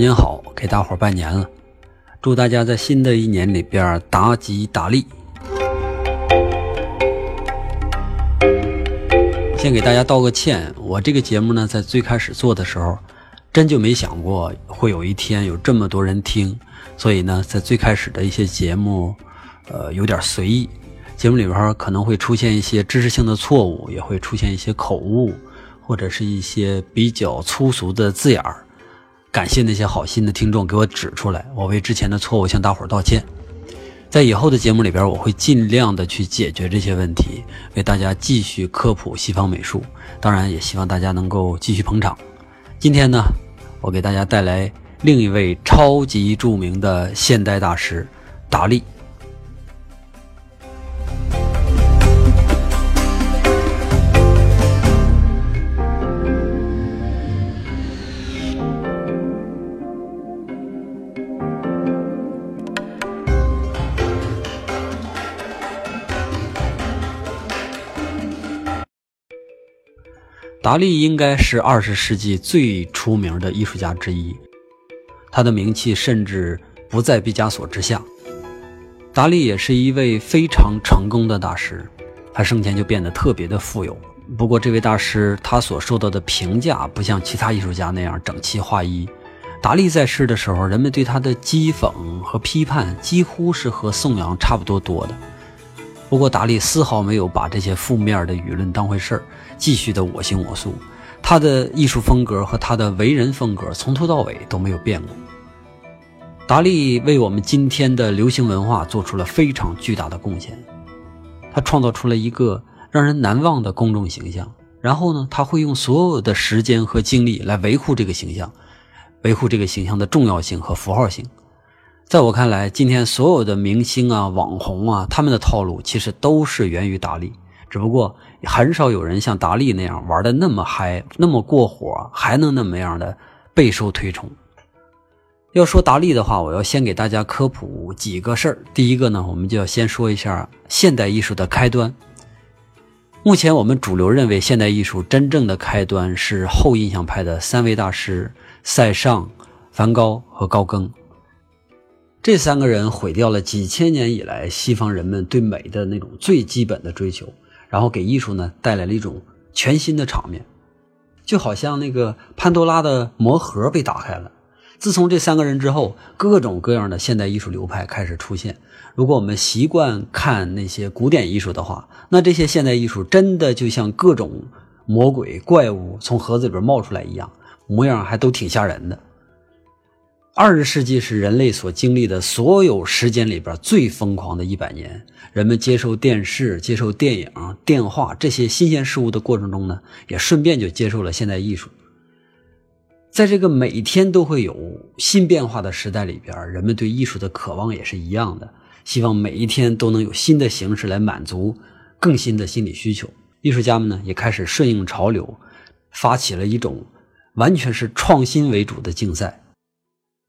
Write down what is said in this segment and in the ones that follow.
过年好，给大伙儿拜年了，祝大家在新的一年里边大吉大利。先给大家道个歉，我这个节目呢，在最开始做的时候，真就没想过会有一天有这么多人听，所以呢，在最开始的一些节目，呃，有点随意，节目里边可能会出现一些知识性的错误，也会出现一些口误，或者是一些比较粗俗的字眼儿。感谢那些好心的听众给我指出来，我为之前的错误向大伙儿道歉。在以后的节目里边，我会尽量的去解决这些问题，为大家继续科普西方美术。当然，也希望大家能够继续捧场。今天呢，我给大家带来另一位超级著名的现代大师——达利。达利应该是二十世纪最出名的艺术家之一，他的名气甚至不在毕加索之下。达利也是一位非常成功的大师，他生前就变得特别的富有。不过，这位大师他所受到的评价不像其他艺术家那样整齐划一。达利在世的时候，人们对他的讥讽和批判几乎是和颂扬差不多多的。不过，达利丝毫没有把这些负面的舆论当回事儿，继续的我行我素。他的艺术风格和他的为人风格从头到尾都没有变过。达利为我们今天的流行文化做出了非常巨大的贡献。他创造出了一个让人难忘的公众形象，然后呢，他会用所有的时间和精力来维护这个形象，维护这个形象的重要性和符号性。在我看来，今天所有的明星啊、网红啊，他们的套路其实都是源于达利，只不过很少有人像达利那样玩的那么嗨、那么过火，还能那么样的备受推崇。要说达利的话，我要先给大家科普几个事儿。第一个呢，我们就要先说一下现代艺术的开端。目前我们主流认为，现代艺术真正的开端是后印象派的三位大师塞尚、梵高和高更。这三个人毁掉了几千年以来西方人们对美的那种最基本的追求，然后给艺术呢带来了一种全新的场面，就好像那个潘多拉的魔盒被打开了。自从这三个人之后，各种各样的现代艺术流派开始出现。如果我们习惯看那些古典艺术的话，那这些现代艺术真的就像各种魔鬼怪物从盒子里边冒出来一样，模样还都挺吓人的。二十世纪是人类所经历的所有时间里边最疯狂的一百年。人们接受电视、接受电影、电话这些新鲜事物的过程中呢，也顺便就接受了现代艺术。在这个每天都会有新变化的时代里边，人们对艺术的渴望也是一样的，希望每一天都能有新的形式来满足更新的心理需求。艺术家们呢，也开始顺应潮流，发起了一种完全是创新为主的竞赛。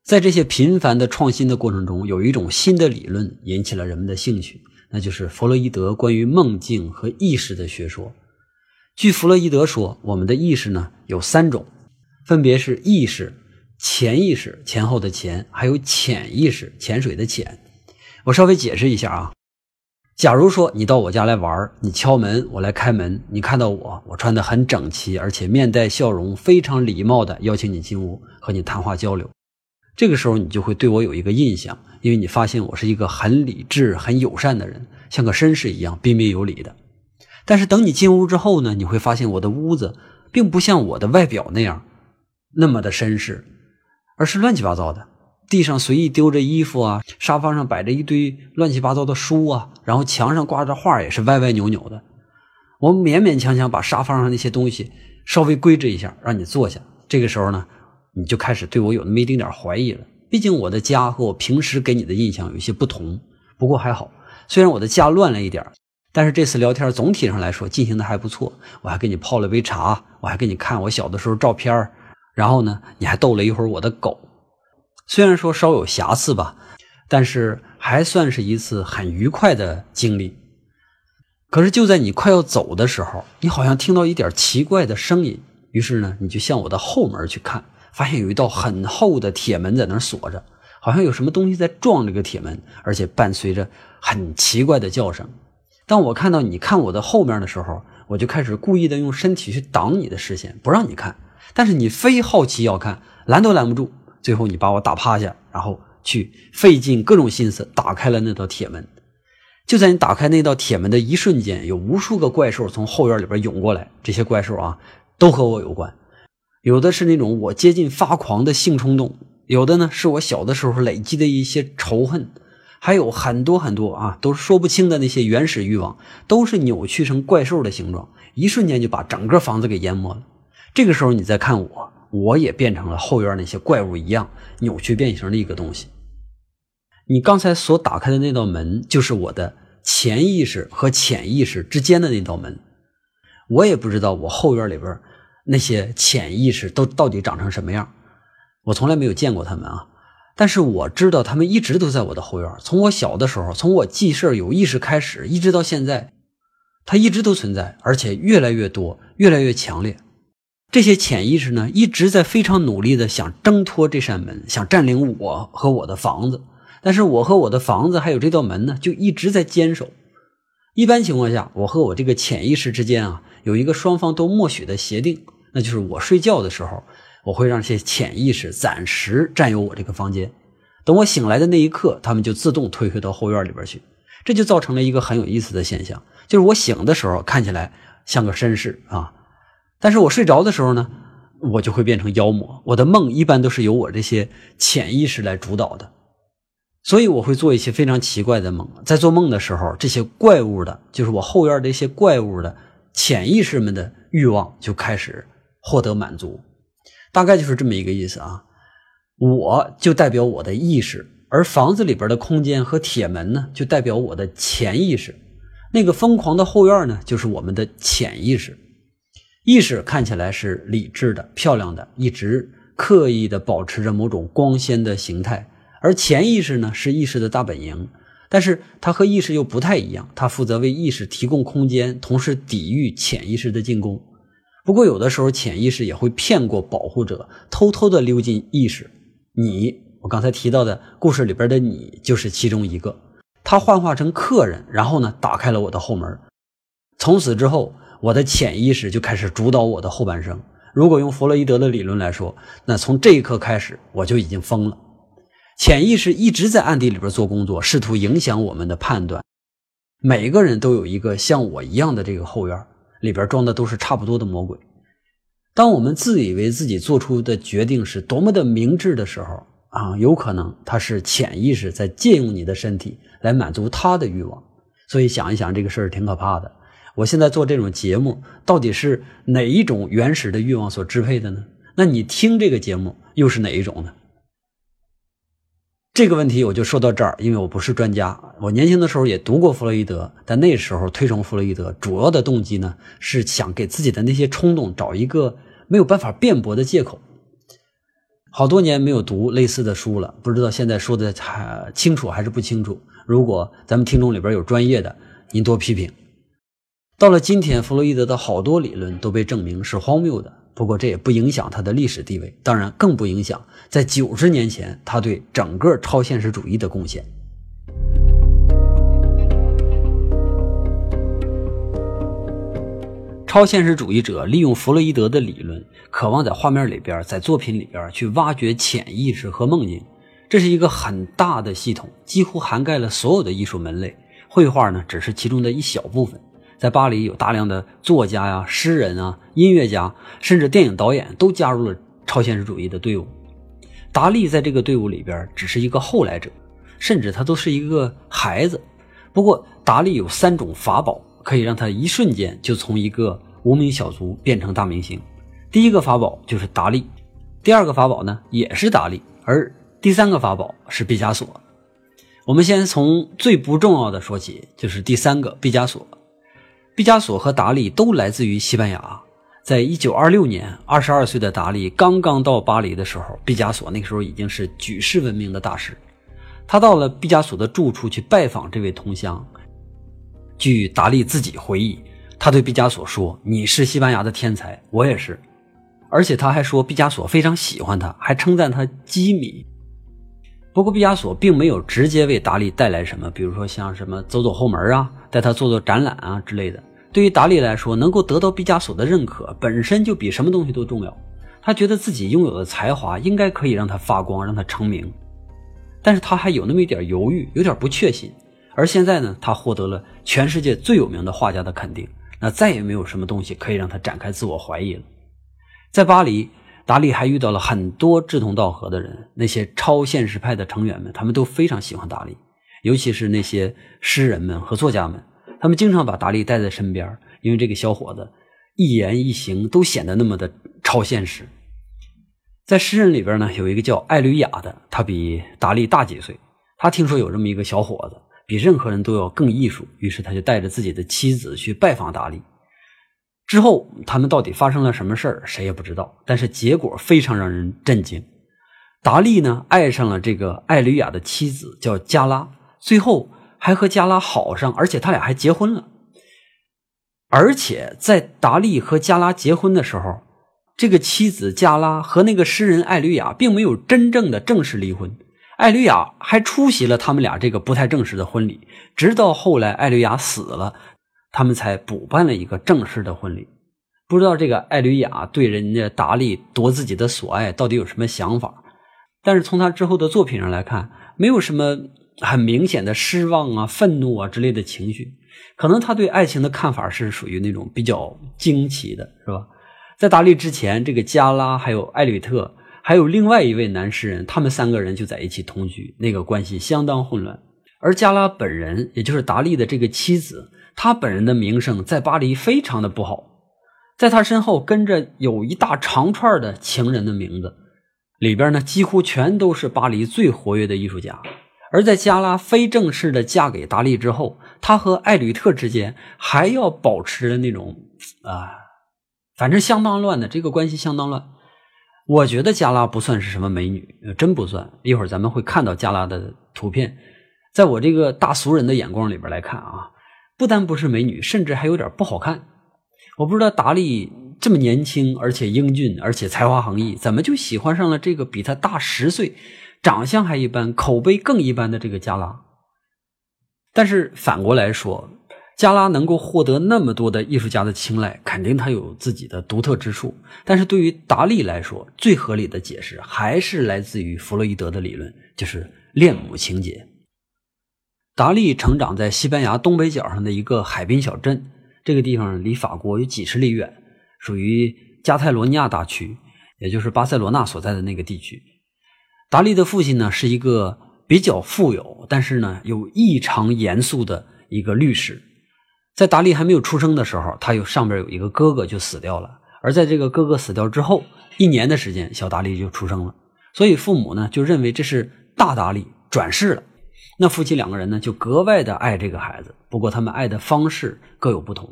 在这些频繁的创新的过程中，有一种新的理论引起了人们的兴趣，那就是弗洛伊德关于梦境和意识的学说。据弗洛伊德说，我们的意识呢有三种，分别是意识、潜意识（前后的潜）还有潜意识（潜水的潜）。我稍微解释一下啊，假如说你到我家来玩，你敲门，我来开门，你看到我，我穿得很整齐，而且面带笑容，非常礼貌的邀请你进屋和你谈话交流。这个时候，你就会对我有一个印象，因为你发现我是一个很理智、很友善的人，像个绅士一样彬彬有礼的。但是等你进屋之后呢，你会发现我的屋子并不像我的外表那样那么的绅士，而是乱七八糟的。地上随意丢着衣服啊，沙发上摆着一堆乱七八糟的书啊，然后墙上挂着画也是歪歪扭扭的。我勉勉强强把沙发上那些东西稍微规制一下，让你坐下。这个时候呢。你就开始对我有那么一丁点怀疑了。毕竟我的家和我平时给你的印象有些不同。不过还好，虽然我的家乱了一点，但是这次聊天总体上来说进行的还不错。我还给你泡了杯茶，我还给你看我小的时候照片然后呢，你还逗了一会儿我的狗。虽然说稍有瑕疵吧，但是还算是一次很愉快的经历。可是就在你快要走的时候，你好像听到一点奇怪的声音，于是呢，你就向我的后门去看。发现有一道很厚的铁门在那儿锁着，好像有什么东西在撞这个铁门，而且伴随着很奇怪的叫声。当我看到你看我的后面的时候，我就开始故意的用身体去挡你的视线，不让你看。但是你非好奇要看，拦都拦不住。最后你把我打趴下，然后去费尽各种心思打开了那道铁门。就在你打开那道铁门的一瞬间，有无数个怪兽从后院里边涌过来。这些怪兽啊，都和我有关。有的是那种我接近发狂的性冲动，有的呢是我小的时候累积的一些仇恨，还有很多很多啊，都说不清的那些原始欲望，都是扭曲成怪兽的形状，一瞬间就把整个房子给淹没了。这个时候你再看我，我也变成了后院那些怪物一样扭曲变形的一个东西。你刚才所打开的那道门，就是我的潜意识和潜意识之间的那道门。我也不知道我后院里边那些潜意识都到底长成什么样，我从来没有见过他们啊。但是我知道他们一直都在我的后院，从我小的时候，从我记事有意识开始，一直到现在，它一直都存在，而且越来越多，越来越强烈。这些潜意识呢，一直在非常努力的想挣脱这扇门，想占领我和我的房子。但是我和我的房子还有这道门呢，就一直在坚守。一般情况下，我和我这个潜意识之间啊，有一个双方都默许的协定，那就是我睡觉的时候，我会让这些潜意识暂时占有我这个房间。等我醒来的那一刻，他们就自动退回到后院里边去。这就造成了一个很有意思的现象，就是我醒的时候看起来像个绅士啊，但是我睡着的时候呢，我就会变成妖魔。我的梦一般都是由我这些潜意识来主导的。所以我会做一些非常奇怪的梦，在做梦的时候，这些怪物的，就是我后院这些怪物的潜意识们的欲望就开始获得满足，大概就是这么一个意思啊。我就代表我的意识，而房子里边的空间和铁门呢，就代表我的潜意识。那个疯狂的后院呢，就是我们的潜意识。意识看起来是理智的、漂亮的，一直刻意的保持着某种光鲜的形态。而潜意识呢，是意识的大本营，但是它和意识又不太一样，它负责为意识提供空间，同时抵御潜意识的进攻。不过有的时候，潜意识也会骗过保护者，偷偷的溜进意识。你，我刚才提到的故事里边的你，就是其中一个。他幻化成客人，然后呢，打开了我的后门。从此之后，我的潜意识就开始主导我的后半生。如果用弗洛伊德的理论来说，那从这一刻开始，我就已经疯了。潜意识一直在暗地里边做工作，试图影响我们的判断。每个人都有一个像我一样的这个后院，里边装的都是差不多的魔鬼。当我们自以为自己做出的决定是多么的明智的时候，啊，有可能他是潜意识在借用你的身体来满足他的欲望。所以想一想，这个事儿挺可怕的。我现在做这种节目，到底是哪一种原始的欲望所支配的呢？那你听这个节目又是哪一种呢？这个问题我就说到这儿，因为我不是专家。我年轻的时候也读过弗洛伊德，但那时候推崇弗洛伊德主要的动机呢，是想给自己的那些冲动找一个没有办法辩驳的借口。好多年没有读类似的书了，不知道现在说的还清楚还是不清楚。如果咱们听众里边有专业的，您多批评。到了今天，弗洛伊德的好多理论都被证明是荒谬的。不过这也不影响他的历史地位，当然更不影响在九十年前他对整个超现实主义的贡献。超现实主义者利用弗洛伊德的理论，渴望在画面里边、在作品里边去挖掘潜意识和梦境。这是一个很大的系统，几乎涵盖了所有的艺术门类。绘画呢，只是其中的一小部分。在巴黎有大量的作家呀、诗人啊、音乐家，甚至电影导演都加入了超现实主义的队伍。达利在这个队伍里边只是一个后来者，甚至他都是一个孩子。不过，达利有三种法宝，可以让他一瞬间就从一个无名小卒变成大明星。第一个法宝就是达利，第二个法宝呢也是达利，而第三个法宝是毕加索。我们先从最不重要的说起，就是第三个毕加索。毕加索和达利都来自于西班牙。在一九二六年，二十二岁的达利刚刚到巴黎的时候，毕加索那个时候已经是举世闻名的大师。他到了毕加索的住处去拜访这位同乡。据达利自己回忆，他对毕加索说：“你是西班牙的天才，我也是。”而且他还说毕加索非常喜欢他，还称赞他机敏。不过毕加索并没有直接为达利带来什么，比如说像什么走走后门啊，带他做做展览啊之类的。对于达利来说，能够得到毕加索的认可，本身就比什么东西都重要。他觉得自己拥有的才华应该可以让他发光，让他成名。但是他还有那么一点犹豫，有点不确信。而现在呢，他获得了全世界最有名的画家的肯定，那再也没有什么东西可以让他展开自我怀疑了。在巴黎，达利还遇到了很多志同道合的人，那些超现实派的成员们，他们都非常喜欢达利，尤其是那些诗人们和作家们，他们经常把达利带在身边，因为这个小伙子一言一行都显得那么的超现实。在诗人里边呢，有一个叫艾吕雅的，他比达利大几岁，他听说有这么一个小伙子。比任何人都要更艺术，于是他就带着自己的妻子去拜访达利。之后，他们到底发生了什么事儿，谁也不知道。但是结果非常让人震惊，达利呢爱上了这个艾吕雅的妻子，叫加拉，最后还和加拉好上，而且他俩还结婚了。而且在达利和加拉结婚的时候，这个妻子加拉和那个诗人艾吕雅并没有真正的正式离婚。艾吕雅还出席了他们俩这个不太正式的婚礼，直到后来艾吕雅死了，他们才补办了一个正式的婚礼。不知道这个艾吕雅对人家达利夺自己的所爱到底有什么想法？但是从他之后的作品上来看，没有什么很明显的失望啊、愤怒啊之类的情绪。可能他对爱情的看法是属于那种比较惊奇的，是吧？在达利之前，这个加拉还有艾吕特。还有另外一位男诗人，他们三个人就在一起同居，那个关系相当混乱。而加拉本人，也就是达利的这个妻子，他本人的名声在巴黎非常的不好，在他身后跟着有一大长串的情人的名字，里边呢几乎全都是巴黎最活跃的艺术家。而在加拉非正式的嫁给达利之后，他和艾吕特之间还要保持着那种啊，反正相当乱的这个关系，相当乱。我觉得加拉不算是什么美女，真不算。一会儿咱们会看到加拉的图片，在我这个大俗人的眼光里边来看啊，不单不是美女，甚至还有点不好看。我不知道达利这么年轻，而且英俊，而且才华横溢，怎么就喜欢上了这个比他大十岁、长相还一般、口碑更一般的这个加拉？但是反过来说。加拉能够获得那么多的艺术家的青睐，肯定他有自己的独特之处。但是对于达利来说，最合理的解释还是来自于弗洛伊德的理论，就是恋母情节。达利成长在西班牙东北角上的一个海滨小镇，这个地方离法国有几十里远，属于加泰罗尼亚大区，也就是巴塞罗那所在的那个地区。达利的父亲呢是一个比较富有，但是呢有异常严肃的一个律师。在达利还没有出生的时候，他有上边有一个哥哥就死掉了。而在这个哥哥死掉之后，一年的时间，小达利就出生了。所以父母呢就认为这是大达利转世了。那夫妻两个人呢就格外的爱这个孩子。不过他们爱的方式各有不同。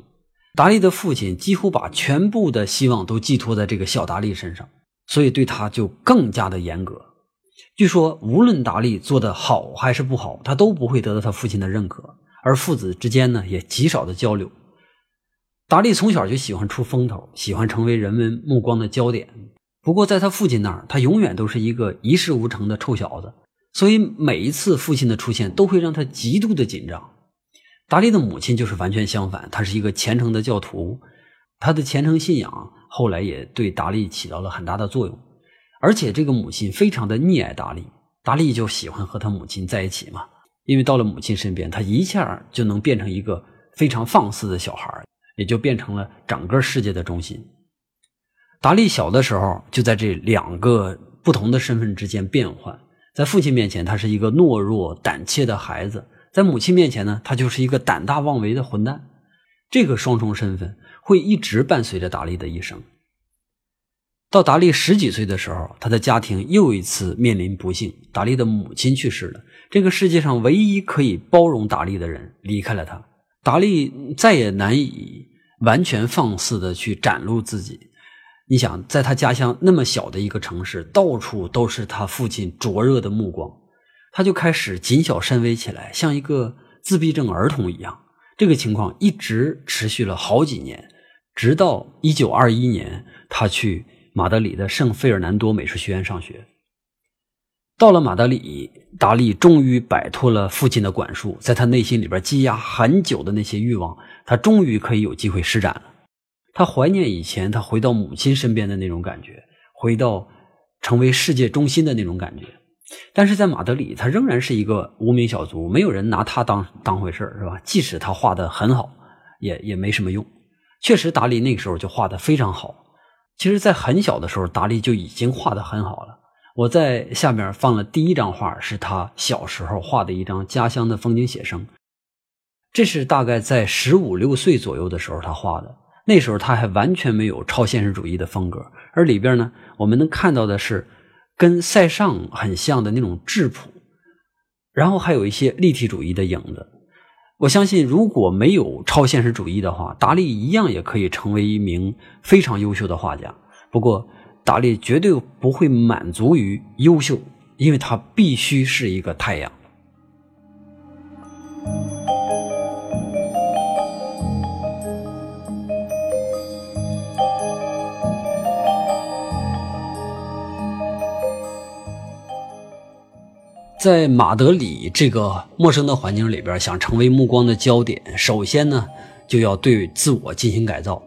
达利的父亲几乎把全部的希望都寄托在这个小达利身上，所以对他就更加的严格。据说无论达利做的好还是不好，他都不会得到他父亲的认可。而父子之间呢，也极少的交流。达利从小就喜欢出风头，喜欢成为人们目光的焦点。不过，在他父亲那儿，他永远都是一个一事无成的臭小子。所以，每一次父亲的出现，都会让他极度的紧张。达利的母亲就是完全相反，她是一个虔诚的教徒，他的虔诚信仰后来也对达利起到了很大的作用。而且，这个母亲非常的溺爱达利，达利就喜欢和他母亲在一起嘛。因为到了母亲身边，他一下就能变成一个非常放肆的小孩，也就变成了整个世界的中心。达利小的时候就在这两个不同的身份之间变换，在父亲面前，他是一个懦弱胆怯的孩子；在母亲面前呢，他就是一个胆大妄为的混蛋。这个双重身份会一直伴随着达利的一生。到达利十几岁的时候，他的家庭又一次面临不幸，达利的母亲去世了。这个世界上唯一可以包容达利的人离开了他，达利再也难以完全放肆的去展露自己。你想，在他家乡那么小的一个城市，到处都是他父亲灼热的目光，他就开始谨小慎微起来，像一个自闭症儿童一样。这个情况一直持续了好几年，直到一九二一年，他去马德里的圣费尔南多美术学院上学。到了马德里，达利终于摆脱了父亲的管束，在他内心里边积压很久的那些欲望，他终于可以有机会施展了。他怀念以前他回到母亲身边的那种感觉，回到成为世界中心的那种感觉。但是在马德里，他仍然是一个无名小卒，没有人拿他当当回事是吧？即使他画的很好，也也没什么用。确实，达利那个时候就画的非常好。其实，在很小的时候，达利就已经画的很好了。我在下面放了第一张画，是他小时候画的一张家乡的风景写生。这是大概在十五六岁左右的时候他画的。那时候他还完全没有超现实主义的风格，而里边呢，我们能看到的是跟塞尚很像的那种质朴，然后还有一些立体主义的影子。我相信，如果没有超现实主义的话，达利一样也可以成为一名非常优秀的画家。不过，达利绝对不会满足于优秀，因为他必须是一个太阳。在马德里这个陌生的环境里边，想成为目光的焦点，首先呢，就要对自我进行改造。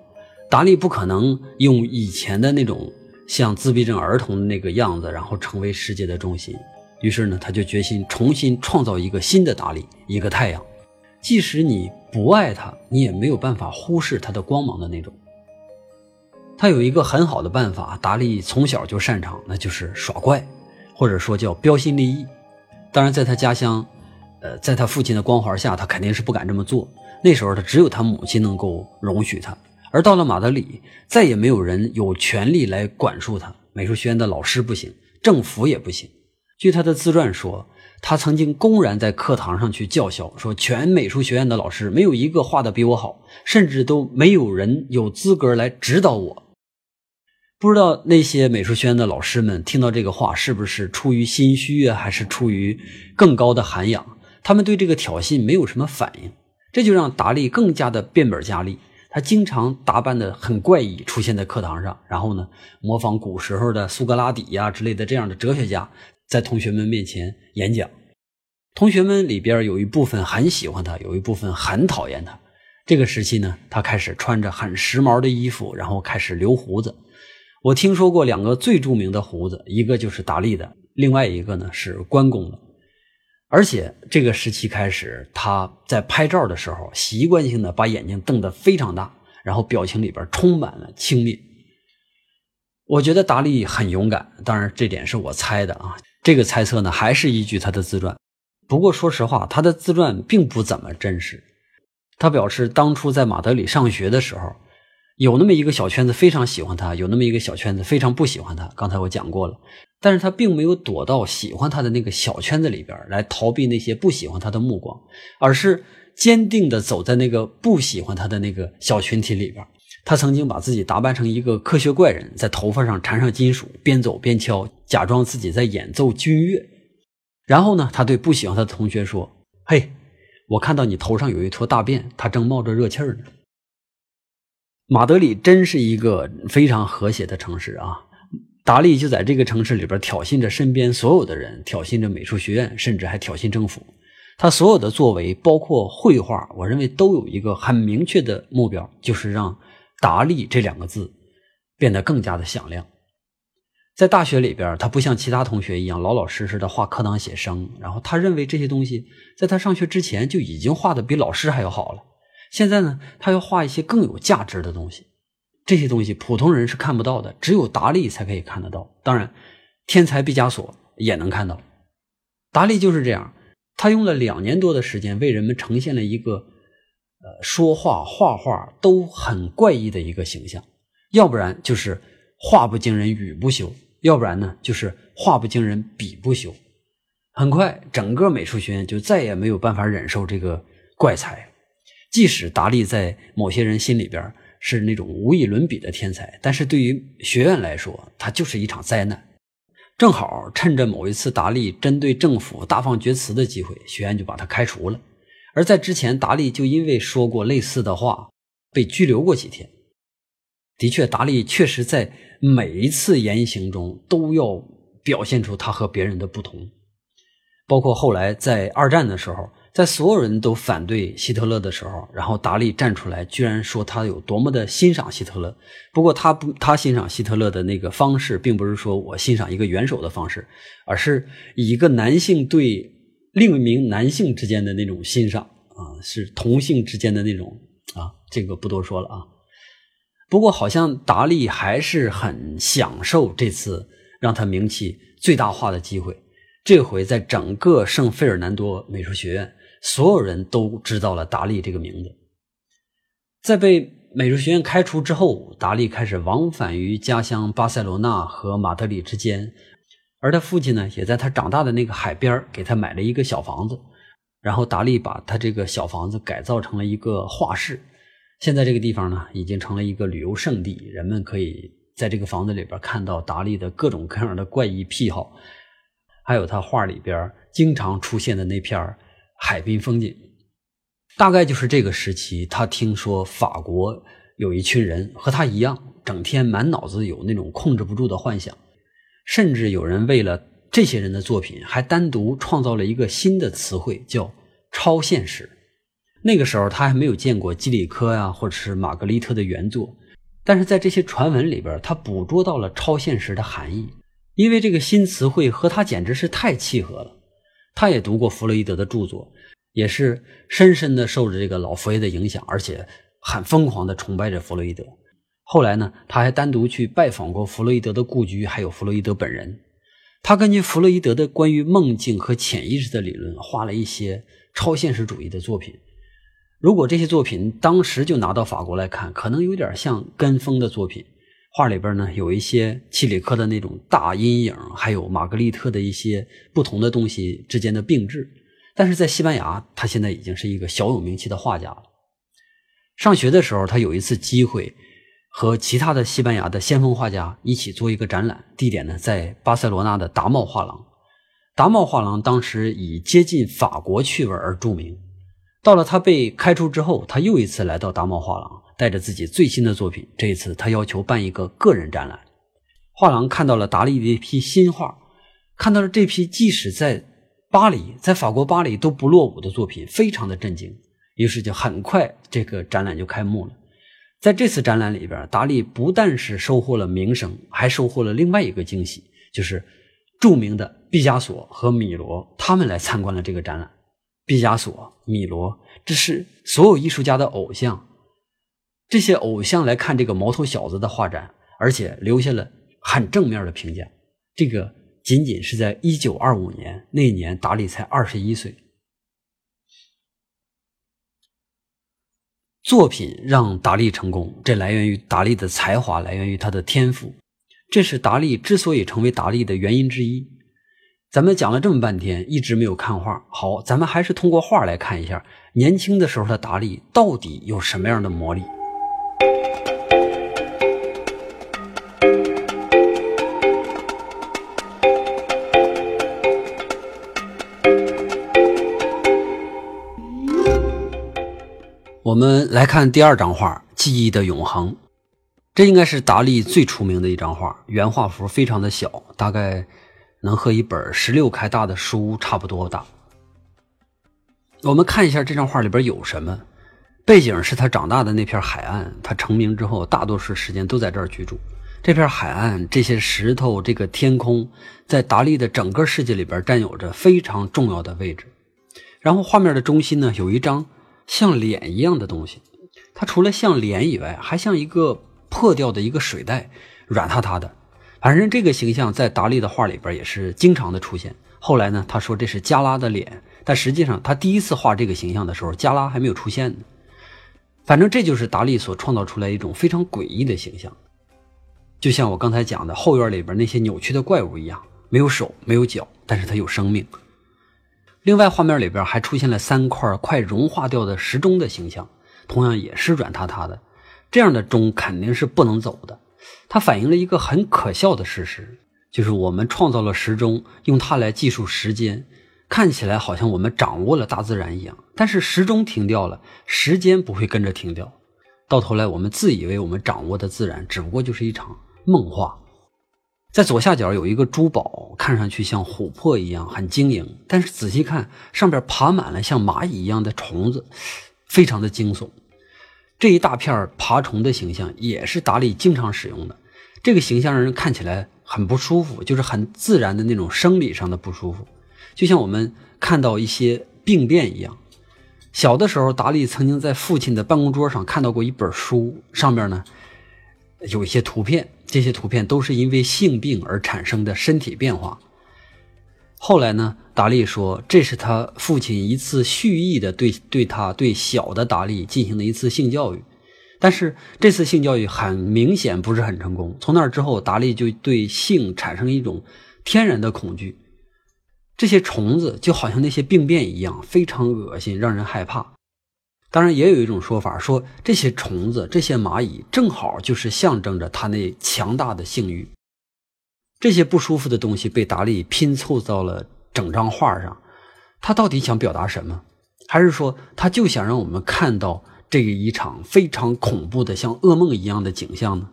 达利不可能用以前的那种。像自闭症儿童的那个样子，然后成为世界的中心。于是呢，他就决心重新创造一个新的达利，一个太阳。即使你不爱他，你也没有办法忽视他的光芒的那种。他有一个很好的办法，达利从小就擅长，那就是耍怪，或者说叫标新立异。当然，在他家乡，呃，在他父亲的光环下，他肯定是不敢这么做。那时候，他只有他母亲能够容许他。而到了马德里，再也没有人有权利来管束他。美术学院的老师不行，政府也不行。据他的自传说，他曾经公然在课堂上去叫嚣，说全美术学院的老师没有一个画的比我好，甚至都没有人有资格来指导我。不知道那些美术学院的老师们听到这个话，是不是出于心虚啊，还是出于更高的涵养？他们对这个挑衅没有什么反应，这就让达利更加的变本加厉。他经常打扮的很怪异，出现在课堂上，然后呢，模仿古时候的苏格拉底呀之类的这样的哲学家，在同学们面前演讲。同学们里边有一部分很喜欢他，有一部分很讨厌他。这个时期呢，他开始穿着很时髦的衣服，然后开始留胡子。我听说过两个最著名的胡子，一个就是达利的，另外一个呢是关公的。而且这个时期开始，他在拍照的时候，习惯性的把眼睛瞪得非常大，然后表情里边充满了轻蔑。我觉得达利很勇敢，当然这点是我猜的啊。这个猜测呢，还是依据他的自传。不过说实话，他的自传并不怎么真实。他表示，当初在马德里上学的时候。有那么一个小圈子非常喜欢他，有那么一个小圈子非常不喜欢他。刚才我讲过了，但是他并没有躲到喜欢他的那个小圈子里边来逃避那些不喜欢他的目光，而是坚定的走在那个不喜欢他的那个小群体里边。他曾经把自己打扮成一个科学怪人，在头发上缠上金属，边走边敲，假装自己在演奏军乐。然后呢，他对不喜欢他的同学说：“嘿，我看到你头上有一坨大便，它正冒着热气呢。”马德里真是一个非常和谐的城市啊！达利就在这个城市里边挑衅着身边所有的人，挑衅着美术学院，甚至还挑衅政府。他所有的作为，包括绘画，我认为都有一个很明确的目标，就是让“达利”这两个字变得更加的响亮。在大学里边，他不像其他同学一样老老实实的画课堂写生，然后他认为这些东西在他上学之前就已经画的比老师还要好了。现在呢，他要画一些更有价值的东西，这些东西普通人是看不到的，只有达利才可以看得到。当然，天才毕加索也能看到。达利就是这样，他用了两年多的时间，为人们呈现了一个，呃，说话、画画都很怪异的一个形象。要不然就是画不惊人语不休，要不然呢就是画不惊人笔不休。很快，整个美术学院就再也没有办法忍受这个怪才。即使达利在某些人心里边是那种无以伦比的天才，但是对于学院来说，他就是一场灾难。正好趁着某一次达利针对政府大放厥词的机会，学院就把他开除了。而在之前，达利就因为说过类似的话被拘留过几天。的确，达利确实在每一次言行中都要表现出他和别人的不同，包括后来在二战的时候。在所有人都反对希特勒的时候，然后达利站出来，居然说他有多么的欣赏希特勒。不过他不，他欣赏希特勒的那个方式，并不是说我欣赏一个元首的方式，而是以一个男性对另一名男性之间的那种欣赏啊，是同性之间的那种啊，这个不多说了啊。不过好像达利还是很享受这次让他名气最大化的机会。这回在整个圣费尔南多美术学院。所有人都知道了达利这个名字。在被美术学院开除之后，达利开始往返于家乡巴塞罗那和马德里之间，而他父亲呢，也在他长大的那个海边给他买了一个小房子。然后达利把他这个小房子改造成了一个画室。现在这个地方呢，已经成了一个旅游胜地，人们可以在这个房子里边看到达利的各种各样的怪异癖好，还有他画里边经常出现的那片海滨风景，大概就是这个时期。他听说法国有一群人和他一样，整天满脑子有那种控制不住的幻想，甚至有人为了这些人的作品，还单独创造了一个新的词汇，叫“超现实”。那个时候他还没有见过基里科呀，或者是玛格丽特的原作，但是在这些传闻里边，他捕捉到了“超现实”的含义，因为这个新词汇和他简直是太契合了。他也读过弗洛伊德的著作，也是深深的受着这个老佛爷的影响，而且很疯狂的崇拜着弗洛伊德。后来呢，他还单独去拜访过弗洛伊德的故居，还有弗洛伊德本人。他根据弗洛伊德的关于梦境和潜意识的理论，画了一些超现实主义的作品。如果这些作品当时就拿到法国来看，可能有点像跟风的作品。画里边呢有一些契里克的那种大阴影，还有玛格丽特的一些不同的东西之间的并置。但是在西班牙，他现在已经是一个小有名气的画家了。上学的时候，他有一次机会和其他的西班牙的先锋画家一起做一个展览，地点呢在巴塞罗那的达茂画廊。达茂画廊当时以接近法国趣味而著名。到了他被开除之后，他又一次来到达茂画廊。带着自己最新的作品，这一次他要求办一个个人展览。画廊看到了达利的一批新画，看到了这批即使在巴黎，在法国巴黎都不落伍的作品，非常的震惊。于是就很快这个展览就开幕了。在这次展览里边，达利不但是收获了名声，还收获了另外一个惊喜，就是著名的毕加索和米罗他们来参观了这个展览。毕加索、米罗，这是所有艺术家的偶像。这些偶像来看这个毛头小子的画展，而且留下了很正面的评价。这个仅仅是在一九二五年那年，达利才二十一岁。作品让达利成功，这来源于达利的才华，来源于他的天赋，这是达利之所以成为达利的原因之一。咱们讲了这么半天，一直没有看画。好，咱们还是通过画来看一下年轻的时候的达利到底有什么样的魔力。我们来看第二张画《记忆的永恒》，这应该是达利最出名的一张画。原画幅非常的小，大概能和一本十六开大的书差不多大。我们看一下这张画里边有什么。背景是他长大的那片海岸。他成名之后，大多数时间都在这儿居住。这片海岸、这些石头、这个天空，在达利的整个世界里边占有着非常重要的位置。然后画面的中心呢，有一张。像脸一样的东西，它除了像脸以外，还像一个破掉的一个水袋，软塌塌的。反正这个形象在达利的画里边也是经常的出现。后来呢，他说这是加拉的脸，但实际上他第一次画这个形象的时候，加拉还没有出现呢。反正这就是达利所创造出来一种非常诡异的形象，就像我刚才讲的后院里边那些扭曲的怪物一样，没有手，没有脚，但是它有生命。另外，画面里边还出现了三块快融化掉的时钟的形象，同样也是软塌塌的。这样的钟肯定是不能走的。它反映了一个很可笑的事实，就是我们创造了时钟，用它来计数时间，看起来好像我们掌握了大自然一样。但是时钟停掉了，时间不会跟着停掉。到头来我们自以为我们掌握的自然，只不过就是一场梦话。在左下角有一个珠宝，看上去像琥珀一样很晶莹，但是仔细看，上边爬满了像蚂蚁一样的虫子，非常的惊悚。这一大片爬虫的形象也是达利经常使用的，这个形象让人看起来很不舒服，就是很自然的那种生理上的不舒服，就像我们看到一些病变一样。小的时候，达利曾经在父亲的办公桌上看到过一本书，上面呢有一些图片。这些图片都是因为性病而产生的身体变化。后来呢，达利说这是他父亲一次蓄意的对对他对小的达利进行的一次性教育，但是这次性教育很明显不是很成功。从那之后，达利就对性产生一种天然的恐惧。这些虫子就好像那些病变一样，非常恶心，让人害怕。当然，也有一种说法说，这些虫子、这些蚂蚁，正好就是象征着他那强大的性欲。这些不舒服的东西被达利拼凑到了整张画上，他到底想表达什么？还是说，他就想让我们看到这一场非常恐怖的、像噩梦一样的景象呢？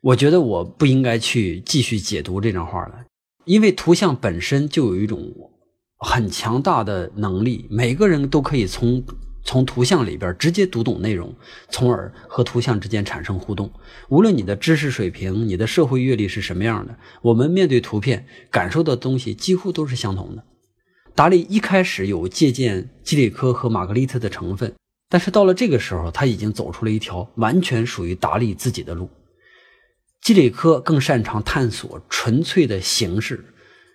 我觉得我不应该去继续解读这张画了，因为图像本身就有一种很强大的能力，每个人都可以从。从图像里边直接读懂内容，从而和图像之间产生互动。无论你的知识水平、你的社会阅历是什么样的，我们面对图片感受的东西几乎都是相同的。达利一开始有借鉴基里科和玛格丽特的成分，但是到了这个时候，他已经走出了一条完全属于达利自己的路。基里科更擅长探索纯粹的形式。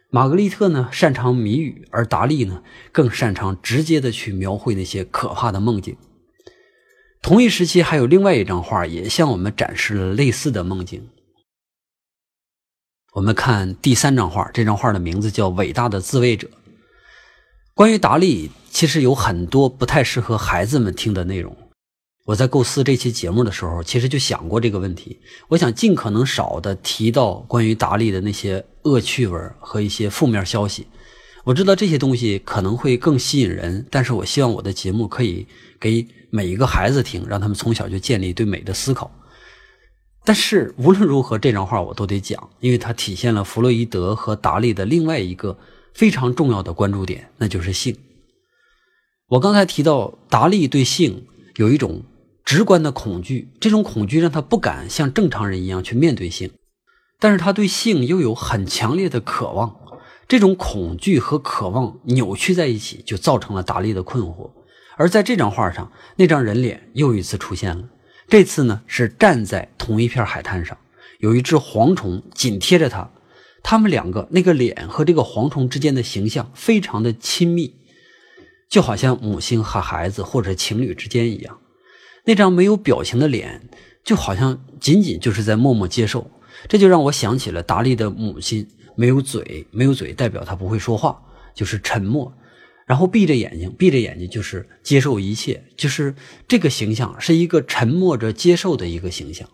玛格丽特呢擅长谜语，而达利呢更擅长直接的去描绘那些可怕的梦境。同一时期还有另外一张画，也向我们展示了类似的梦境。我们看第三张画，这张画的名字叫《伟大的自卫者》。关于达利，其实有很多不太适合孩子们听的内容。我在构思这期节目的时候，其实就想过这个问题。我想尽可能少的提到关于达利的那些恶趣味和一些负面消息。我知道这些东西可能会更吸引人，但是我希望我的节目可以给每一个孩子听，让他们从小就建立对美的思考。但是无论如何，这张画我都得讲，因为它体现了弗洛伊德和达利的另外一个非常重要的关注点，那就是性。我刚才提到达利对性有一种。直观的恐惧，这种恐惧让他不敢像正常人一样去面对性，但是他对性又有很强烈的渴望，这种恐惧和渴望扭曲在一起，就造成了达利的困惑。而在这张画上，那张人脸又一次出现了，这次呢是站在同一片海滩上，有一只蝗虫紧贴着他，他们两个那个脸和这个蝗虫之间的形象非常的亲密，就好像母亲和孩子或者情侣之间一样。那张没有表情的脸，就好像仅仅就是在默默接受，这就让我想起了达利的母亲，没有嘴，没有嘴代表他不会说话，就是沉默，然后闭着眼睛，闭着眼睛就是接受一切，就是这个形象是一个沉默着接受的一个形象。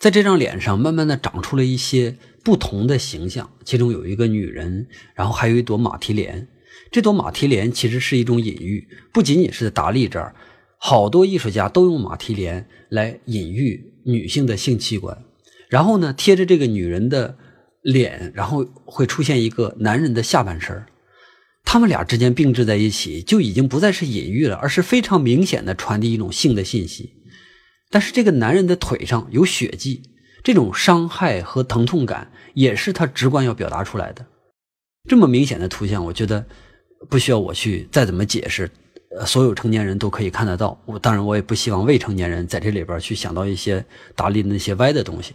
在这张脸上，慢慢的长出了一些不同的形象，其中有一个女人，然后还有一朵马蹄莲，这朵马蹄莲其实是一种隐喻，不仅仅是在达利这儿。好多艺术家都用马蹄莲来隐喻女性的性器官，然后呢，贴着这个女人的脸，然后会出现一个男人的下半身他们俩之间并置在一起，就已经不再是隐喻了，而是非常明显的传递一种性的信息。但是这个男人的腿上有血迹，这种伤害和疼痛感也是他直观要表达出来的。这么明显的图像，我觉得不需要我去再怎么解释。所有成年人都可以看得到。我当然，我也不希望未成年人在这里边去想到一些达利的那些歪的东西。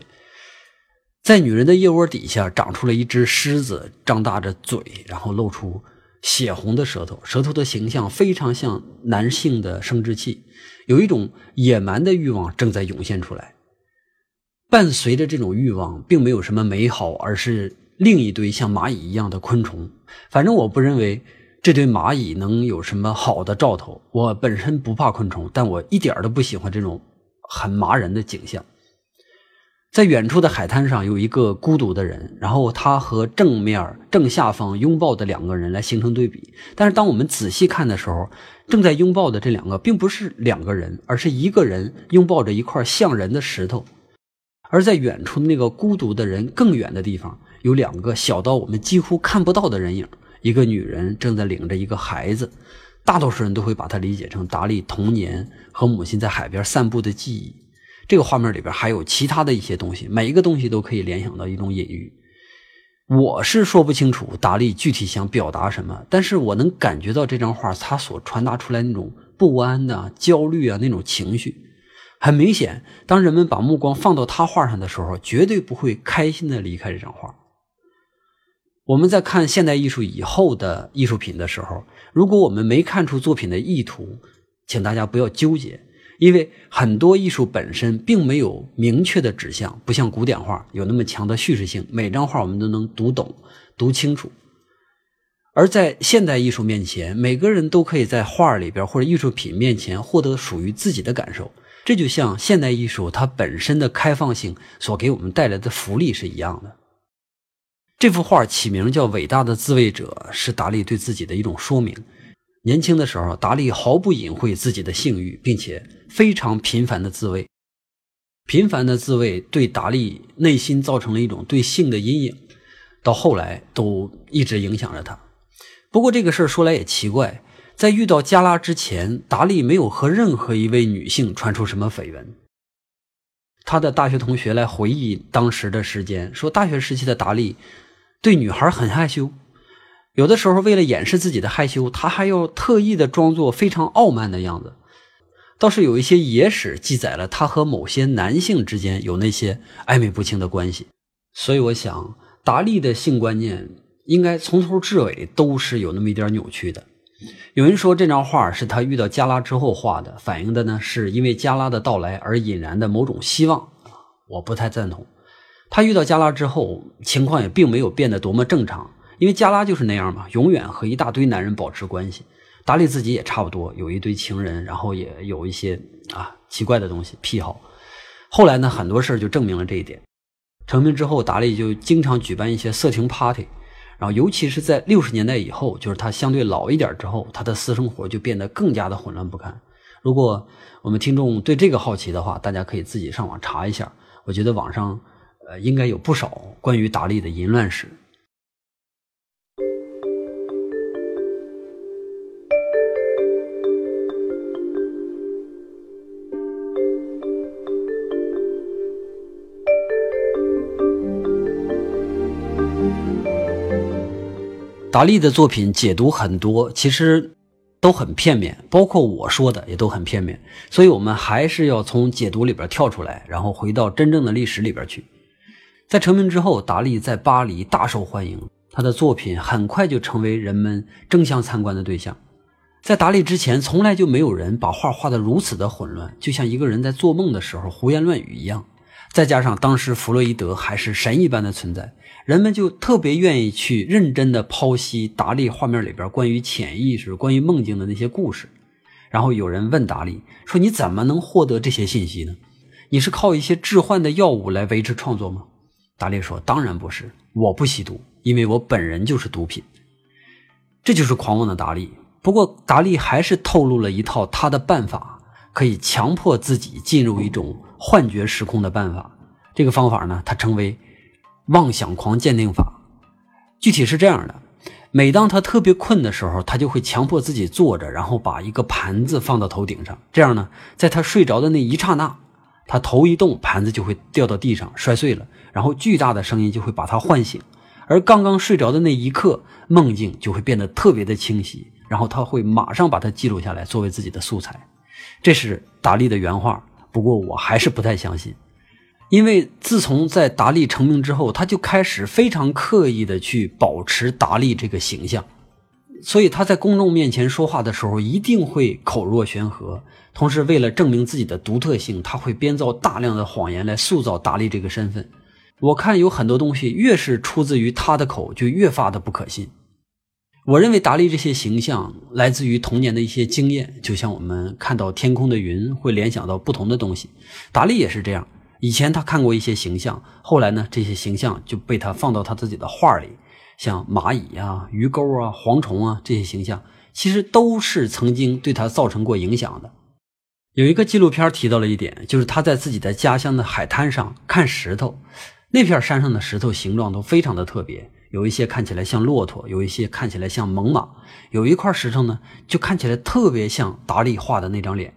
在女人的腋窝底下长出了一只狮子，张大着嘴，然后露出血红的舌头，舌头的形象非常像男性的生殖器，有一种野蛮的欲望正在涌现出来。伴随着这种欲望，并没有什么美好，而是另一堆像蚂蚁一样的昆虫。反正我不认为。这堆蚂蚁能有什么好的兆头？我本身不怕昆虫，但我一点都不喜欢这种很麻人的景象。在远处的海滩上有一个孤独的人，然后他和正面正下方拥抱的两个人来形成对比。但是当我们仔细看的时候，正在拥抱的这两个并不是两个人，而是一个人拥抱着一块像人的石头。而在远处那个孤独的人更远的地方，有两个小到我们几乎看不到的人影。一个女人正在领着一个孩子。大多数人都会把它理解成达利童年和母亲在海边散步的记忆。这个画面里边还有其他的一些东西，每一个东西都可以联想到一种隐喻。我是说不清楚达利具体想表达什么，但是我能感觉到这张画它所传达出来那种不安的、焦虑啊那种情绪。很明显，当人们把目光放到他画上的时候，绝对不会开心的离开这张画。我们在看现代艺术以后的艺术品的时候，如果我们没看出作品的意图，请大家不要纠结。因为很多艺术本身并没有明确的指向，不像古典画有那么强的叙事性，每张画我们都能读懂、读清楚。而在现代艺术面前，每个人都可以在画里边或者艺术品面前获得属于自己的感受，这就像现代艺术它本身的开放性所给我们带来的福利是一样的。这幅画起名叫《伟大的自卫者》，是达利对自己的一种说明。年轻的时候，达利毫不隐晦自己的性欲，并且非常频繁的自慰。频繁的自慰对达利内心造成了一种对性的阴影，到后来都一直影响着他。不过这个事儿说来也奇怪，在遇到加拉之前，达利没有和任何一位女性传出什么绯闻。他的大学同学来回忆当时的时间，说大学时期的达利对女孩很害羞。有的时候，为了掩饰自己的害羞，他还要特意的装作非常傲慢的样子。倒是有一些野史记载了他和某些男性之间有那些暧昧不清的关系。所以，我想达利的性观念应该从头至尾都是有那么一点扭曲的。有人说这张画是他遇到加拉之后画的，反映的呢是因为加拉的到来而引燃的某种希望。我不太赞同。他遇到加拉之后，情况也并没有变得多么正常。因为加拉就是那样嘛，永远和一大堆男人保持关系。达利自己也差不多，有一堆情人，然后也有一些啊奇怪的东西癖好。后来呢，很多事儿就证明了这一点。成名之后，达利就经常举办一些色情 party，然后尤其是在六十年代以后，就是他相对老一点之后，他的私生活就变得更加的混乱不堪。如果我们听众对这个好奇的话，大家可以自己上网查一下。我觉得网上呃应该有不少关于达利的淫乱史。达利的作品解读很多，其实都很片面，包括我说的也都很片面，所以我们还是要从解读里边跳出来，然后回到真正的历史里边去。在成名之后，达利在巴黎大受欢迎，他的作品很快就成为人们争相参观的对象。在达利之前，从来就没有人把画画得如此的混乱，就像一个人在做梦的时候胡言乱语一样。再加上当时弗洛伊德还是神一般的存在。人们就特别愿意去认真的剖析达利画面里边关于潜意识、关于梦境的那些故事。然后有人问达利说：“你怎么能获得这些信息呢？你是靠一些致幻的药物来维持创作吗？”达利说：“当然不是，我不吸毒，因为我本人就是毒品。”这就是狂妄的达利。不过达利还是透露了一套他的办法，可以强迫自己进入一种幻觉时空的办法。这个方法呢，他称为。妄想狂鉴定法，具体是这样的：每当他特别困的时候，他就会强迫自己坐着，然后把一个盘子放到头顶上。这样呢，在他睡着的那一刹那，他头一动，盘子就会掉到地上摔碎了，然后巨大的声音就会把他唤醒。而刚刚睡着的那一刻，梦境就会变得特别的清晰，然后他会马上把它记录下来，作为自己的素材。这是达利的原话，不过我还是不太相信。因为自从在达利成名之后，他就开始非常刻意的去保持达利这个形象，所以他在公众面前说话的时候一定会口若悬河。同时，为了证明自己的独特性，他会编造大量的谎言来塑造达利这个身份。我看有很多东西越是出自于他的口，就越发的不可信。我认为达利这些形象来自于童年的一些经验，就像我们看到天空的云会联想到不同的东西，达利也是这样。以前他看过一些形象，后来呢，这些形象就被他放到他自己的画里，像蚂蚁啊、鱼钩啊、蝗虫啊这些形象，其实都是曾经对他造成过影响的。有一个纪录片提到了一点，就是他在自己的家乡的海滩上看石头，那片山上的石头形状都非常的特别，有一些看起来像骆驼，有一些看起来像猛犸，有一块石头呢就看起来特别像达利画的那张脸。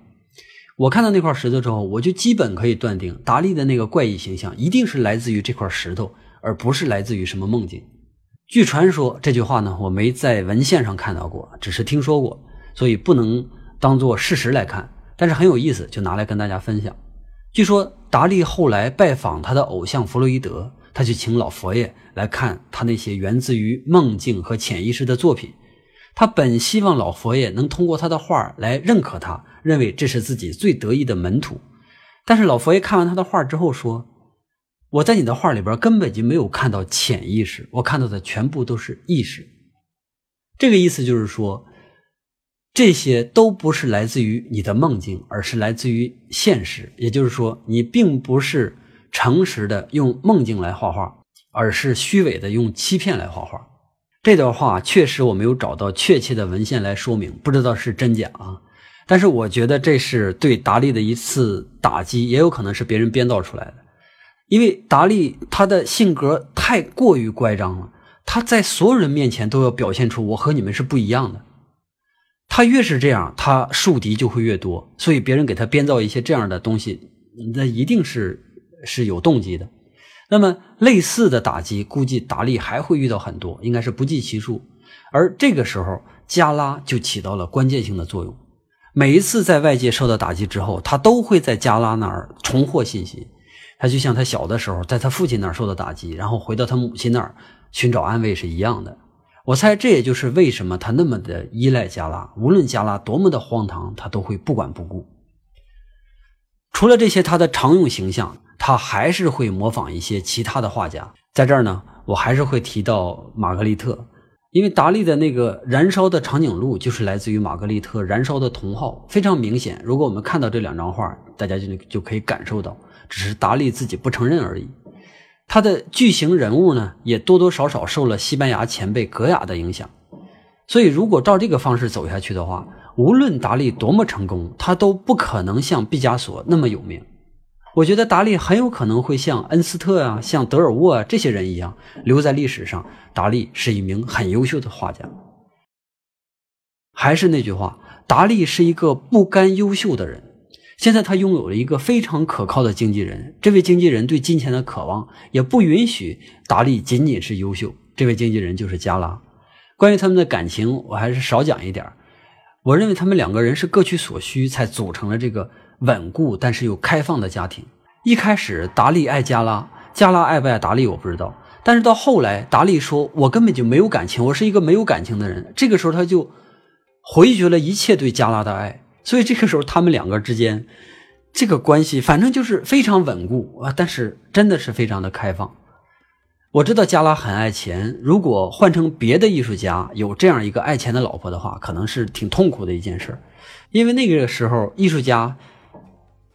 我看到那块石头之后，我就基本可以断定，达利的那个怪异形象一定是来自于这块石头，而不是来自于什么梦境。据传说，这句话呢，我没在文献上看到过，只是听说过，所以不能当做事实来看。但是很有意思，就拿来跟大家分享。据说达利后来拜访他的偶像弗洛伊德，他去请老佛爷来看他那些源自于梦境和潜意识的作品。他本希望老佛爷能通过他的画来认可他，认为这是自己最得意的门徒。但是老佛爷看完他的画之后说：“我在你的画里边根本就没有看到潜意识，我看到的全部都是意识。”这个意思就是说。这些都不是来自于你的梦境，而是来自于现实。也就是说，你并不是诚实的用梦境来画画，而是虚伪的用欺骗来画画。这段话确实我没有找到确切的文献来说明，不知道是真假啊。但是我觉得这是对达利的一次打击，也有可能是别人编造出来的。因为达利他的性格太过于乖张了，他在所有人面前都要表现出我和你们是不一样的。他越是这样，他树敌就会越多，所以别人给他编造一些这样的东西，那一定是是有动机的。那么类似的打击，估计达利还会遇到很多，应该是不计其数。而这个时候，加拉就起到了关键性的作用。每一次在外界受到打击之后，他都会在加拉那儿重获信心。他就像他小的时候在他父亲那儿受到打击，然后回到他母亲那儿寻找安慰是一样的。我猜这也就是为什么他那么的依赖加拉，无论加拉多么的荒唐，他都会不管不顾。除了这些他的常用形象，他还是会模仿一些其他的画家。在这儿呢，我还是会提到玛格丽特，因为达利的那个燃烧的长颈鹿就是来自于玛格丽特燃烧的铜号，非常明显。如果我们看到这两张画，大家就就可以感受到，只是达利自己不承认而已。他的巨型人物呢，也多多少少受了西班牙前辈格雅的影响，所以如果照这个方式走下去的话，无论达利多么成功，他都不可能像毕加索那么有名。我觉得达利很有可能会像恩斯特啊、像德尔沃啊这些人一样，留在历史上。达利是一名很优秀的画家。还是那句话，达利是一个不甘优秀的人。现在他拥有了一个非常可靠的经纪人，这位经纪人对金钱的渴望也不允许达利仅仅是优秀。这位经纪人就是加拉。关于他们的感情，我还是少讲一点。我认为他们两个人是各取所需，才组成了这个稳固但是又开放的家庭。一开始达利爱加拉，加拉爱不爱达利我不知道，但是到后来达利说：“我根本就没有感情，我是一个没有感情的人。”这个时候他就回绝了一切对加拉的爱。所以这个时候，他们两个之间这个关系，反正就是非常稳固啊。但是真的是非常的开放。我知道加拉很爱钱，如果换成别的艺术家有这样一个爱钱的老婆的话，可能是挺痛苦的一件事因为那个时候，艺术家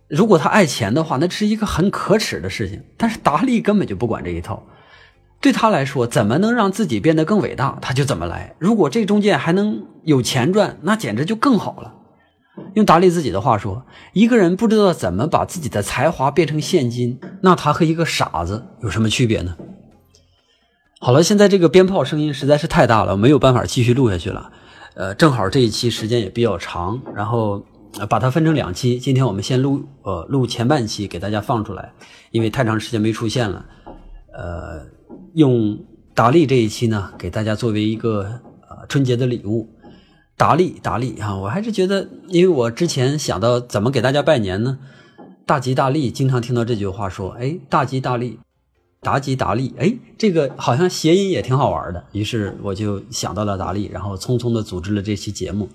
如果他爱钱的话，那是一个很可耻的事情。但是达利根本就不管这一套，对他来说，怎么能让自己变得更伟大，他就怎么来。如果这中间还能有钱赚，那简直就更好了。用达利自己的话说：“一个人不知道怎么把自己的才华变成现金，那他和一个傻子有什么区别呢？”好了，现在这个鞭炮声音实在是太大了，没有办法继续录下去了。呃，正好这一期时间也比较长，然后把它分成两期。今天我们先录呃录前半期给大家放出来，因为太长时间没出现了。呃，用达利这一期呢，给大家作为一个呃春节的礼物。达利，达利啊！我还是觉得，因为我之前想到怎么给大家拜年呢？大吉大利，经常听到这句话说，哎，大吉大利，达吉达利，哎，这个好像谐音也挺好玩的。于是我就想到了达利，然后匆匆的组织了这期节目。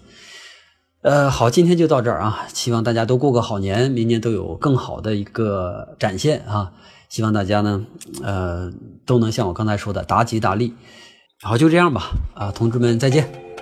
呃，好，今天就到这儿啊！希望大家都过个好年，明年都有更好的一个展现啊！希望大家呢，呃，都能像我刚才说的，达吉达利。好，就这样吧，啊，同志们再见。